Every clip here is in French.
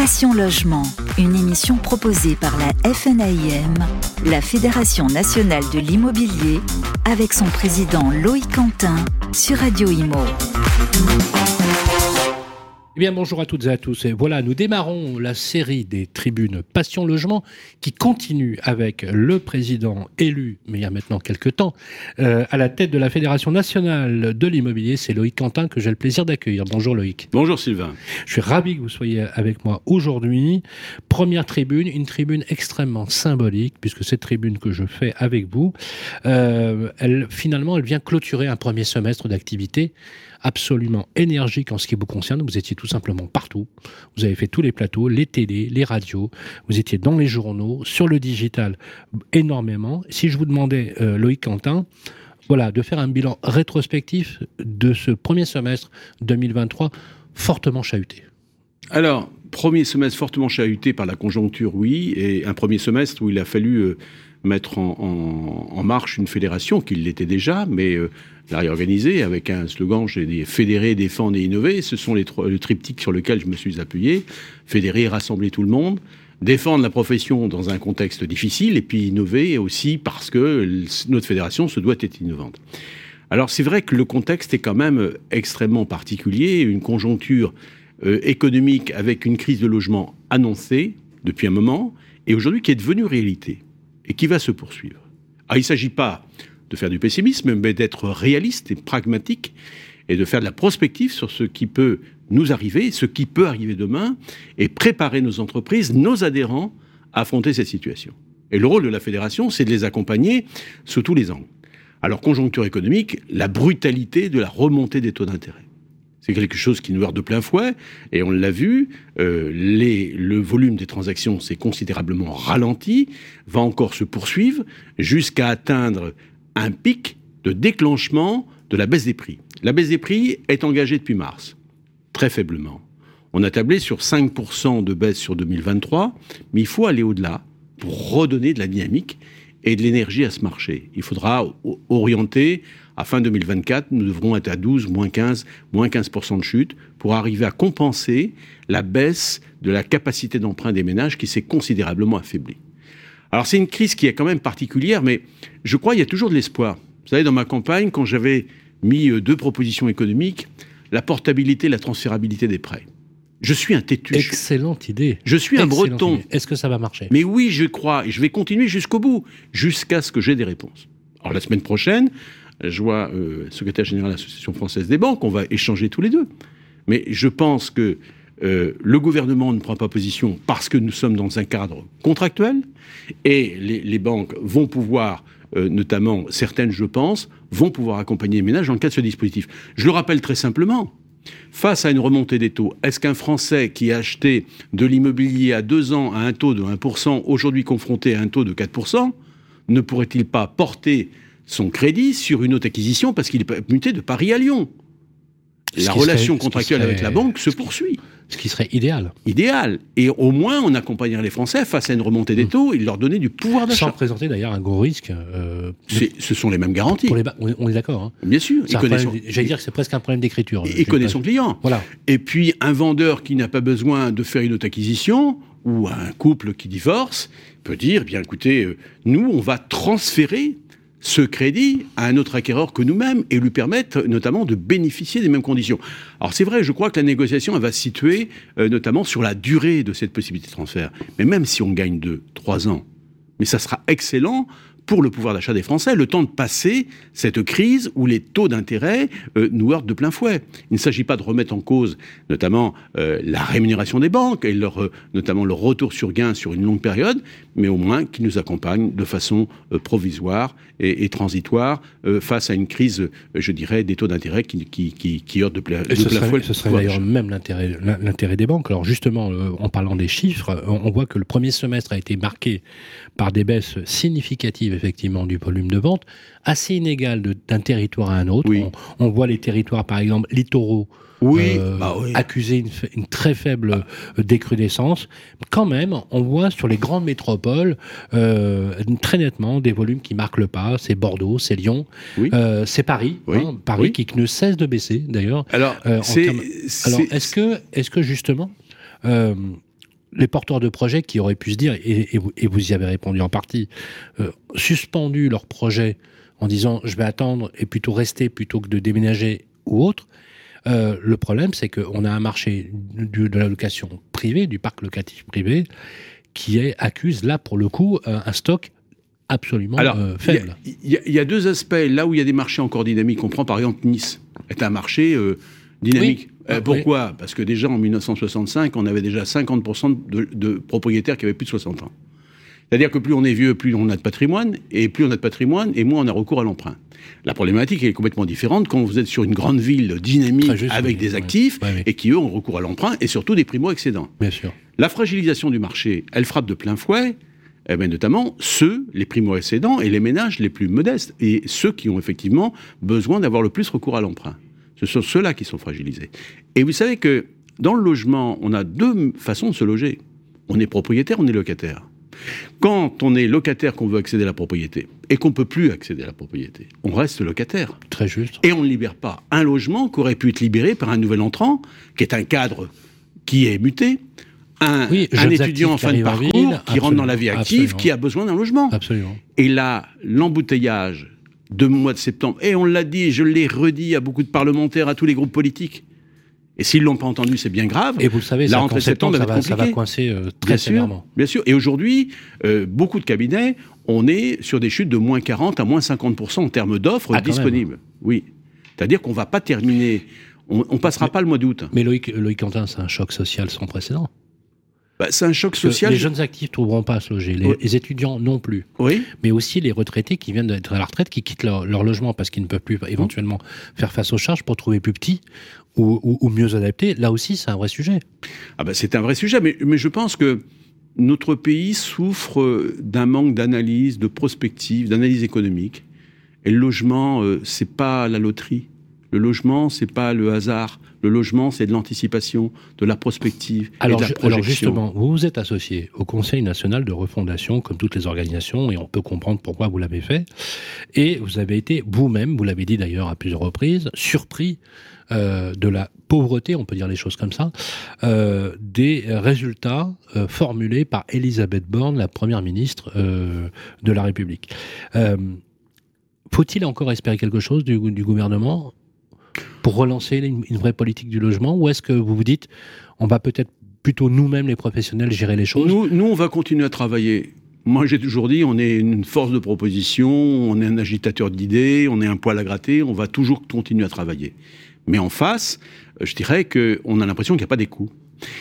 Passion Logement, une émission proposée par la FNAIM, la Fédération nationale de l'immobilier, avec son président Loïc Quentin sur Radio Imo. Eh bien, bonjour à toutes et à tous. Et voilà, nous démarrons la série des tribunes Passion Logement qui continue avec le président élu, mais il y a maintenant quelques temps, euh, à la tête de la Fédération nationale de l'immobilier. C'est Loïc Quentin que j'ai le plaisir d'accueillir. Bonjour Loïc. Bonjour Sylvain. Je suis ravi que vous soyez avec moi aujourd'hui. Première tribune, une tribune extrêmement symbolique puisque cette tribune que je fais avec vous, euh, elle, finalement, elle vient clôturer un premier semestre d'activité absolument énergique en ce qui vous concerne. Vous étiez tout simplement partout. Vous avez fait tous les plateaux, les télés, les radios. Vous étiez dans les journaux, sur le digital, énormément. Si je vous demandais, euh, Loïc Quentin, voilà, de faire un bilan rétrospectif de ce premier semestre 2023 fortement chahuté. Alors, premier semestre fortement chahuté par la conjoncture, oui, et un premier semestre où il a fallu euh, mettre en, marche une fédération, qui l'était déjà, mais euh, la réorganiser avec un slogan, j'ai dit fédérer, défendre et innover. Ce sont les trois, le triptyque sur lequel je me suis appuyé. Fédérer, rassembler tout le monde. Défendre la profession dans un contexte difficile et puis innover aussi parce que notre fédération se doit être innovante. Alors c'est vrai que le contexte est quand même extrêmement particulier, une conjoncture euh, économique avec une crise de logement annoncée depuis un moment et aujourd'hui qui est devenue réalité et qui va se poursuivre. Ah, il ne s'agit pas de faire du pessimisme, mais d'être réaliste et pragmatique et de faire de la prospective sur ce qui peut nous arriver, ce qui peut arriver demain, et préparer nos entreprises, nos adhérents à affronter cette situation. Et le rôle de la fédération, c'est de les accompagner sous tous les angles. Alors, conjoncture économique, la brutalité de la remontée des taux d'intérêt. C'est quelque chose qui nous heurte de plein fouet, et on l'a vu, euh, le volume des transactions s'est considérablement ralenti, va encore se poursuivre, jusqu'à atteindre un pic de déclenchement de la baisse des prix. La baisse des prix est engagée depuis mars, très faiblement. On a tablé sur 5% de baisse sur 2023, mais il faut aller au-delà pour redonner de la dynamique et de l'énergie à ce marché. Il faudra orienter, à fin 2024, nous devrons être à 12, moins 15, moins 15% de chute pour arriver à compenser la baisse de la capacité d'emprunt des ménages qui s'est considérablement affaiblie. Alors c'est une crise qui est quand même particulière, mais je crois qu'il y a toujours de l'espoir. Vous savez, dans ma campagne, quand j'avais mis euh, deux propositions économiques, la portabilité et la transférabilité des prêts. Je suis un têtu. Excellente idée. Je suis un breton. Est-ce que ça va marcher? Mais oui, je crois, et je vais continuer jusqu'au bout, jusqu'à ce que j'ai des réponses. Alors la semaine prochaine, je vois euh, secrétaire général de l'Association française des banques, on va échanger tous les deux. Mais je pense que euh, le gouvernement ne prend pas position parce que nous sommes dans un cadre contractuel et les, banques vont pouvoir, euh, notamment certaines, je pense, vont pouvoir accompagner les ménages dans le cadre de ce dispositif. Je le rappelle très simplement. Face à une remontée des taux, est-ce qu'un Français qui a acheté de l'immobilier à deux ans à un taux de 1%, aujourd'hui confronté à un taux de 4%, ne pourrait-il pas porter son crédit sur une autre acquisition parce qu'il est muté de Paris à Lyon La relation contractuelle avec la banque se poursuit. Ce qui serait idéal. Idéal. Et au moins, on accompagnerait les Français face à une remontée des mm. taux et leur donner du pouvoir d'achat. Sans présenter d'ailleurs un gros risque. Euh, ce sont les mêmes garanties. on est d'accord. Hein. Bien sûr. J'allais dire que c'est presque un problème d'écriture. Il connaît son client. Voilà. Et puis, un vendeur qui n'a pas besoin de faire une autre acquisition, ou un couple qui divorce, peut dire, bien écoutez, euh, nous, on va transférer ce crédit à un autre acquéreur que nous-mêmes et lui permettre notamment de bénéficier des mêmes conditions. Alors c'est vrai, je crois que la négociation va se situer euh, notamment sur la durée de cette possibilité de transfert. Mais même si on gagne deux, trois ans, mais ça sera excellent pour le pouvoir d'achat des Français, le temps de passer cette crise où les taux d'intérêt euh, nous heurtent de plein fouet. Il ne s'agit pas de remettre en cause notamment euh, la rémunération des banques et leur, notamment leur retour sur gain sur une longue période, mais au moins qu'ils nous accompagnent de façon provisoire et, transitoire face à une crise, je dirais, des taux d'intérêt qui, qui, qui, heurtent de, plein, de. Ce serait d'ailleurs même l'intérêt des banques. Alors justement, en parlant des chiffres, on voit que le premier semestre a été marqué par des baisses significatives effectivement du volume de vente, assez inégal d'un territoire à un autre. On, voit les territoires, par exemple, littoraux, euh, bah accuser une, très faible euh, décrudescence. Quand même, on voit sur les grandes métropoles euh, très nettement des volumes qui marquent le pas. C'est Bordeaux, c'est Lyon, c'est Paris, hein, Paris qui ne cesse de baisser d'ailleurs. Alors, est-ce que, justement les porteurs de projets qui auraient pu se dire, et, vous, y avez répondu en partie, euh, suspendu leur projet en disant je vais attendre et plutôt rester plutôt que de déménager ou autre. Euh, le problème, c'est qu'on a un marché de la location privée, du parc locatif privé, qui est, accuse là pour le coup un stock absolument faible. Il y, a deux aspects. Là où il y a des marchés encore dynamiques, on prend par exemple Nice, est un marché dynamique. Euh, pourquoi? Parce que déjà en 1965, on avait déjà 50% de, propriétaires qui avaient plus de 60 ans. C'est-à-dire que plus on est vieux, plus on a de patrimoine, et plus on a de patrimoine, et moins on a recours à l'emprunt. La problématique est complètement différente quand vous êtes sur une grande ville dynamique avec des actifs, et qui eux ont recours à l'emprunt, et surtout des primo-excédents. Bien sûr. La fragilisation du marché, elle frappe de plein fouet, eh bien, notamment ceux, les primo-excédents, et les ménages les plus modestes, et ceux qui ont effectivement besoin d'avoir le plus recours à l'emprunt. Ce sont ceux-là qui sont fragilisés. Et vous savez que dans le logement, on a deux façons de se loger. On est propriétaire, on est locataire. Quand on est locataire, qu'on veut accéder à la propriété et qu'on ne peut plus accéder à la propriété, on reste locataire. Très juste. Et on ne libère pas un logement qui aurait pu être libéré par un nouvel entrant, qui est un cadre qui est muté, un, étudiant en fin de parcours qui rentre dans la vie active, qui a besoin d'un logement. Absolument. Et là, l'embouteillage de mois de septembre, et on l'a dit, je l'ai redit à beaucoup de parlementaires, à tous les groupes politiques, et s'ils l'ont pas entendu, c'est bien grave. Et vous le savez, la rentrée septembre, ça, va, ça va coincer euh, très bien sévèrement. Sûr, bien sûr. Et aujourd'hui, euh, beaucoup de cabinets, on est sur des chutes de moins 40 à moins 50% en termes d'offres ah, disponibles. Oui. C'est-à-dire qu'on ne va pas terminer, on ne passera pas le mois d'août. Mais Loïc, Loïc Quentin, c'est un choc social sans précédent. Bah, c'est un choc social. Les jeunes actifs ne trouveront pas à se loger, les, étudiants non plus. Oui. Mais aussi les retraités qui viennent d'être à la retraite, qui quittent leur, logement parce qu'ils ne peuvent plus éventuellement faire face aux charges pour trouver plus petit ou, mieux adapté. Là aussi, c'est un vrai sujet. Ah ben, c'est un vrai sujet, mais, mais je pense que notre pays souffre d'un manque d'analyse, de prospective, d'analyse économique. Et le logement, euh, c'est pas la loterie. Le logement, c'est pas le hasard. Le logement, c'est de l'anticipation, de la prospective alors, et de la projection. Alors justement, vous vous êtes associé au Conseil national de refondation, comme toutes les organisations, et on peut comprendre pourquoi vous l'avez fait. Et vous avez été vous-même, vous l'avez dit d'ailleurs à plusieurs reprises, surpris euh, de la pauvreté, on peut dire les choses comme ça, euh, des résultats euh, formulés par Elisabeth Borne, la première ministre de la République. Faut-il encore espérer quelque chose du, du gouvernement? Pour relancer une, vraie politique du logement Ou est-ce que vous vous dites, on va peut-être plutôt nous-mêmes, les professionnels, gérer les choses? Nous, nous, on va continuer à travailler. Moi, j'ai toujours dit, on est une force de proposition, on est un agitateur d'idées, on est un poil à gratter, on va toujours continuer à travailler. Mais en face, euh, je dirais qu'on a l'impression qu'il n'y a pas d'écho.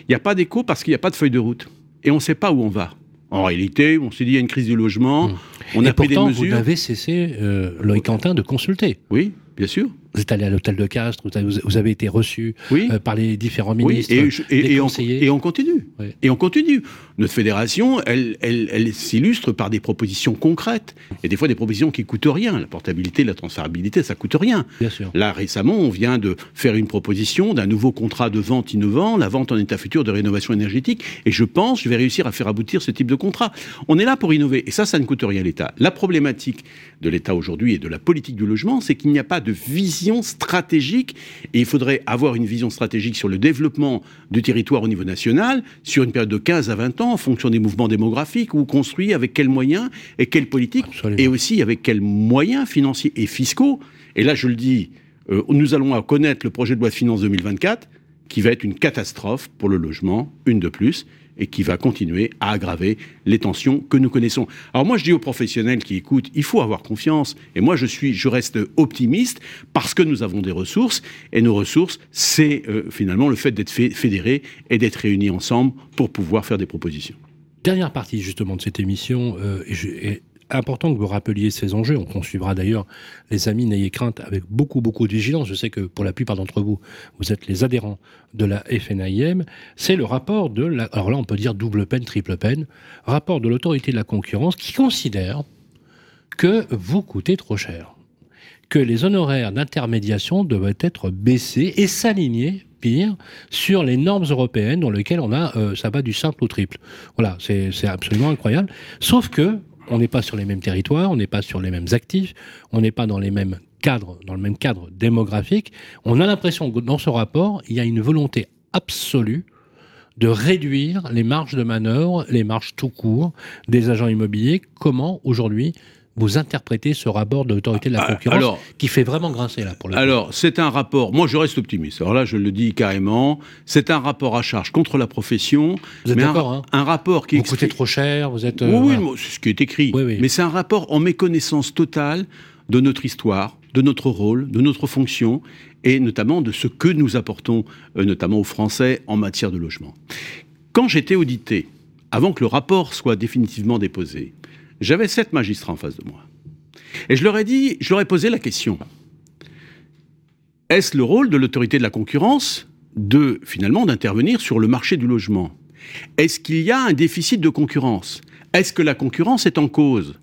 Il n'y a pas d'écho parce qu'il n'y a pas de feuille de route. Et on ne sait pas où on va. En réalité, on s'est dit, il y a une crise du logement, mmh. on a pris des mesures. vous avez cessé, euh, Loïc Quentin, de consulter. Oui, bien sûr vous êtes allé à l'hôtel de Castres, vous avez été reçu euh, par les différents ministres, et, conseillers. On, et on continue. Et on continue. Notre fédération, elle, elle, s'illustre par des propositions concrètes. Et des fois, des propositions qui coûtent rien. La portabilité, la transférabilité, ça coûte rien. Bien sûr. Là, récemment, on vient de faire une proposition d'un nouveau contrat de vente innovant, la vente en état futur de rénovation énergétique. Et je pense, je vais réussir à faire aboutir ce type de contrat. On est là pour innover. Et ça, ça ne coûte rien à l'État. La problématique de l'État aujourd'hui et de la politique du logement, c'est qu'il n'y a pas de vision stratégique et il faudrait avoir une vision stratégique sur le développement du territoire au niveau national sur une période de 15 à 20 ans en fonction des mouvements démographiques ou construit avec quels moyens et quelles politiques et aussi avec quels moyens financiers et fiscaux. Et là, je le dis, euh, nous allons connaître le projet de loi de finances 2024 qui va être une catastrophe pour le logement, une de plus et qui va continuer à aggraver les tensions que nous connaissons. Alors moi, je dis aux professionnels qui écoutent, il faut avoir confiance. Et moi, je suis, je reste optimiste parce que nous avons des ressources. Et nos ressources, c'est euh, finalement le fait d'être fédérés et d'être réunis ensemble pour pouvoir faire des propositions. Dernière partie justement de cette émission, euh, et, important que vous rappeliez ces enjeux. On suivra d'ailleurs, les amis, n'ayez crainte, avec beaucoup, beaucoup de vigilance. Je sais que pour la plupart d'entre vous, vous êtes les adhérents de la FNIM. C'est le rapport de la, alors là, on peut dire double peine, triple peine, rapport de l'autorité de la concurrence qui considère que vous coûtez trop cher. Que les honoraires d'intermédiation devraient être baissés et s'aligner pire sur les normes européennes dans lesquelles on a euh, ça va du simple au triple. Voilà, c'est absolument incroyable. Sauf que on n'est pas sur les mêmes territoires, on n'est pas sur les mêmes actifs, on n'est pas dans les mêmes cadres, dans le même cadre démographique. On a l'impression que dans ce rapport, il y a une volonté absolue de réduire les marges de manœuvre, les marges tout court des agents immobiliers. Comment aujourd'hui vous interprétez ce rapport de l'autorité de la ah, concurrence qui fait vraiment grincer là pour le Alors, c'est un rapport, moi je reste optimiste, alors là je le dis carrément, c'est un rapport à charge contre la profession. Vous êtes d'accord hein un, rapport qui... Vous coûtez trop cher, vous êtes... Euh, oui, c'est ce qui est écrit, mais c'est un rapport en méconnaissance totale de notre histoire, de notre rôle, de notre fonction, et notamment de ce que nous apportons, euh, notamment aux Français, en matière de logement. Quand j'étais audité, avant que le rapport soit définitivement déposé, j'avais sept magistrats en face de moi. Et je leur ai dit, je leur ai posé la question. Est-ce le rôle de l'autorité de la concurrence de, finalement, d'intervenir sur le marché du logement? Est-ce qu'il y a un déficit de concurrence? Est-ce que la concurrence est en cause?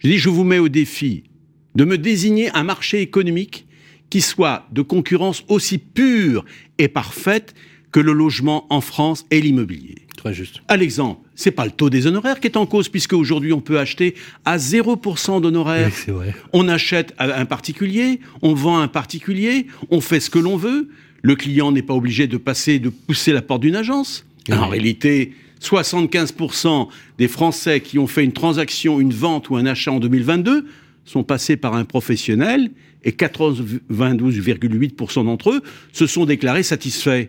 Je dis, je vous mets au défi de me désigner un marché économique qui soit de concurrence aussi pure et parfaite que le logement en France et l'immobilier. Très juste. À l'exemple, c'est pas le taux des honoraires qui est en cause, puisque aujourd'hui on peut acheter à 0% d'honoraires. On achète à un particulier, on vend à un particulier, on fait ce que l'on veut. Le client n'est pas obligé de passer, de pousser la porte d'une agence. En réalité, 75% des Français qui ont fait une transaction, une vente ou un achat en 2022 sont passés par un professionnel et 92,8% d'entre eux se sont déclarés satisfaits.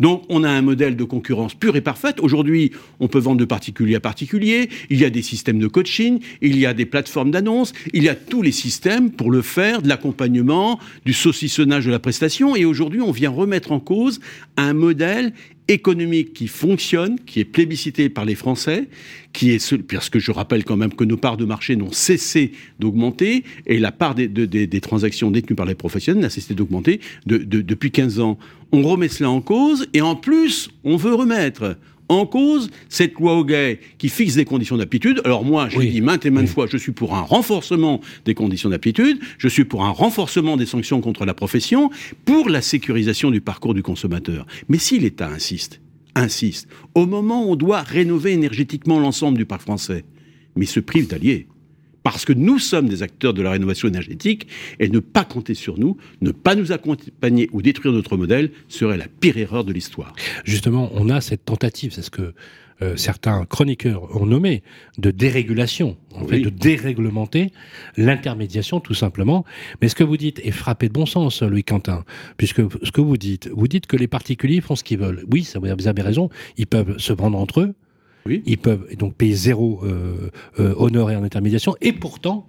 Donc on a un modèle de concurrence pure et parfaite. Aujourd'hui, on peut vendre de particulier à particulier, il y a des systèmes de coaching, il y a des plateformes d'annonce, il y a tous les systèmes pour le faire, de l'accompagnement, du saucissonnage de la prestation. Et aujourd'hui, on vient remettre en cause un modèle économique qui fonctionne, qui est plébiscité par les Français, qui est ce, parce que je rappelle quand même que nos parts de marché n'ont cessé d'augmenter et la part des, des, transactions détenues par les professionnels n'a cessé d'augmenter depuis 15 ans. On remet cela en cause et en plus, on veut remettre en cause cette loi au gay qui fixe des conditions d'aptitude. Alors moi, j'ai dit maintes et maintes fois, je suis pour un renforcement des conditions d'aptitude, je suis pour un renforcement des sanctions contre la profession, pour la sécurisation du parcours du consommateur. Mais si l'État insiste, insiste, au moment où on doit rénover énergétiquement l'ensemble du parc français, mais se prive d'alliés, parce que nous sommes des acteurs de la rénovation énergétique et ne pas compter sur nous, ne pas nous accompagner ou détruire notre modèle serait la pire erreur de l'histoire. Justement, on a cette tentative, c'est ce que euh, certains chroniqueurs ont nommé de dérégulation, en fait, de déréglementer l'intermédiation tout simplement. Mais ce que vous dites est frappé de bon sens, Louis Quentin, puisque ce que vous dites, vous dites que les particuliers font ce qu'ils veulent. Oui, ça, vous avez raison, ils peuvent se vendre entre eux, ils peuvent donc payer zéro euh, euh, honoraire d'intermédiation. Et pourtant,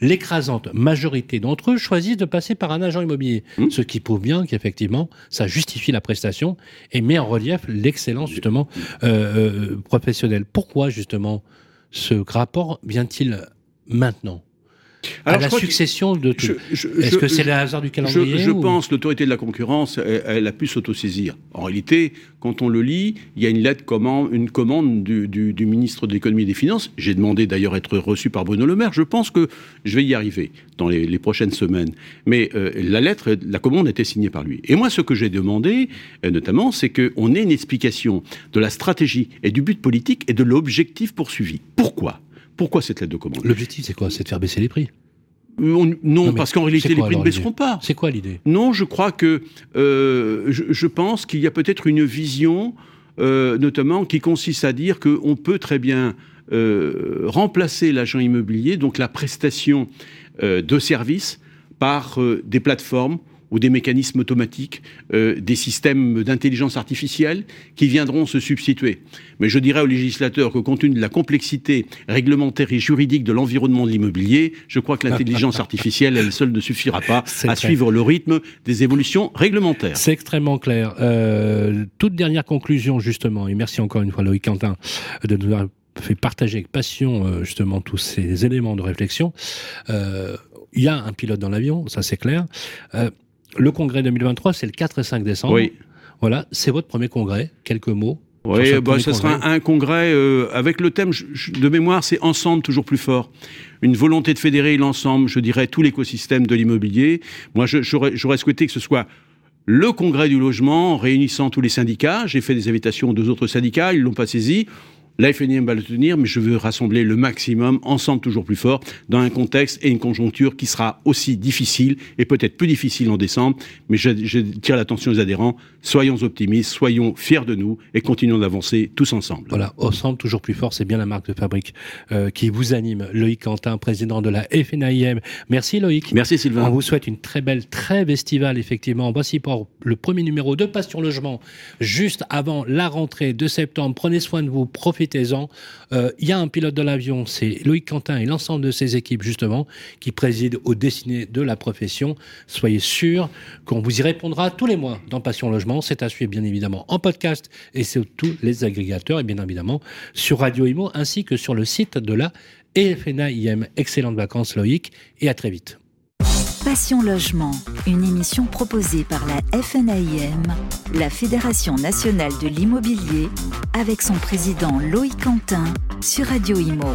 l'écrasante majorité d'entre eux choisissent de passer par un agent immobilier. Mmh. Ce qui prouve bien qu'effectivement, ça justifie la prestation et met en relief l'excellence justement euh, professionnelle. Pourquoi justement ce rapport vient-il maintenant? À la succession de tout. Est-ce que c'est le hasard du calendrier Je, pense l'autorité de la concurrence, elle, a pu s'autosaisir. En réalité, quand on le lit, il y a une lettre, commande, une commande du, ministre de l'économie et des finances. J'ai demandé d'ailleurs être reçu par Bruno Le Maire. Je pense que je vais y arriver dans les, prochaines semaines. Mais euh, la lettre, la commande était signée par lui. Et moi, ce que j'ai demandé, euh, notamment, c'est qu'on ait une explication de la stratégie et du but politique et de l'objectif poursuivi. Pourquoi? Pourquoi cette lettre de commande? L'objectif, c'est quoi? C'est de faire baisser les prix. Euh, non, parce qu'en réalité, les prix ne baisseront pas. C'est quoi l'idée? Non, je crois que euh, je, pense qu'il y a peut-être une vision, euh, notamment, qui consiste à dire qu'on peut très bien remplacer l'agent immobilier, donc la prestation de services, par des plateformes ou des mécanismes automatiques, euh, des systèmes d'intelligence artificielle qui viendront se substituer. Mais je dirais aux législateurs que compte tenu de la complexité réglementaire et juridique de l'environnement de l'immobilier, je crois que l'intelligence artificielle, elle seule, ne suffira pas à suivre le rythme des évolutions réglementaires. C'est extrêmement clair. Euh, toute dernière conclusion, justement, et merci encore une fois Loïc Quentin de nous avoir fait partager avec passion euh, justement tous ces éléments de réflexion. Il y a un pilote dans l'avion, ça c'est clair le congrès 2023, c'est le 4 et 5 décembre. Oui. Voilà, c'est votre premier congrès. Quelques mots. Oui, ce bah, sera un, congrès euh, avec le thème de mémoire, c'est ensemble toujours plus fort. Une volonté de fédérer l'ensemble, je dirais, tout l'écosystème de l'immobilier. Moi, j'aurais souhaité que ce soit le congrès du logement réunissant tous les syndicats. J'ai fait des invitations aux deux autres syndicats, ils l'ont pas saisi. La FNIM va le tenir, mais je veux rassembler le maximum, ensemble toujours plus fort, dans un contexte et une conjoncture qui sera aussi difficile et peut-être plus difficile en décembre. Mais je, je tire l'attention aux adhérents. Soyons optimistes, soyons fiers de nous et continuons d'avancer tous ensemble. Voilà, ensemble toujours plus fort, c'est bien la marque de fabrique euh, qui vous anime. Loïc Quentin, président de la FNIM. Merci Loïc. Merci Sylvain. On vous souhaite une très belle, très estivale, effectivement. Voici pour le premier numéro de Passion Logement, juste avant la rentrée de septembre. Prenez soin de vous, profitez-en. Euh, Il y a un pilote de l'avion, c'est Loïc Quentin et l'ensemble de ses équipes, justement, qui président aux destinées de la profession. Soyez sûrs qu'on vous y répondra tous les mois dans Passion Logement. C'est à suivre, bien évidemment, en podcast et sur tous les agrégateurs et bien évidemment sur Radio Imo ainsi que sur le site de la EFNAIM. Excellentes vacances, Loïc, et à très vite. Passion Logement, une émission proposée par la FNAIM, la Fédération nationale de l'immobilier, avec son président Loïc Quentin sur Radio Imo.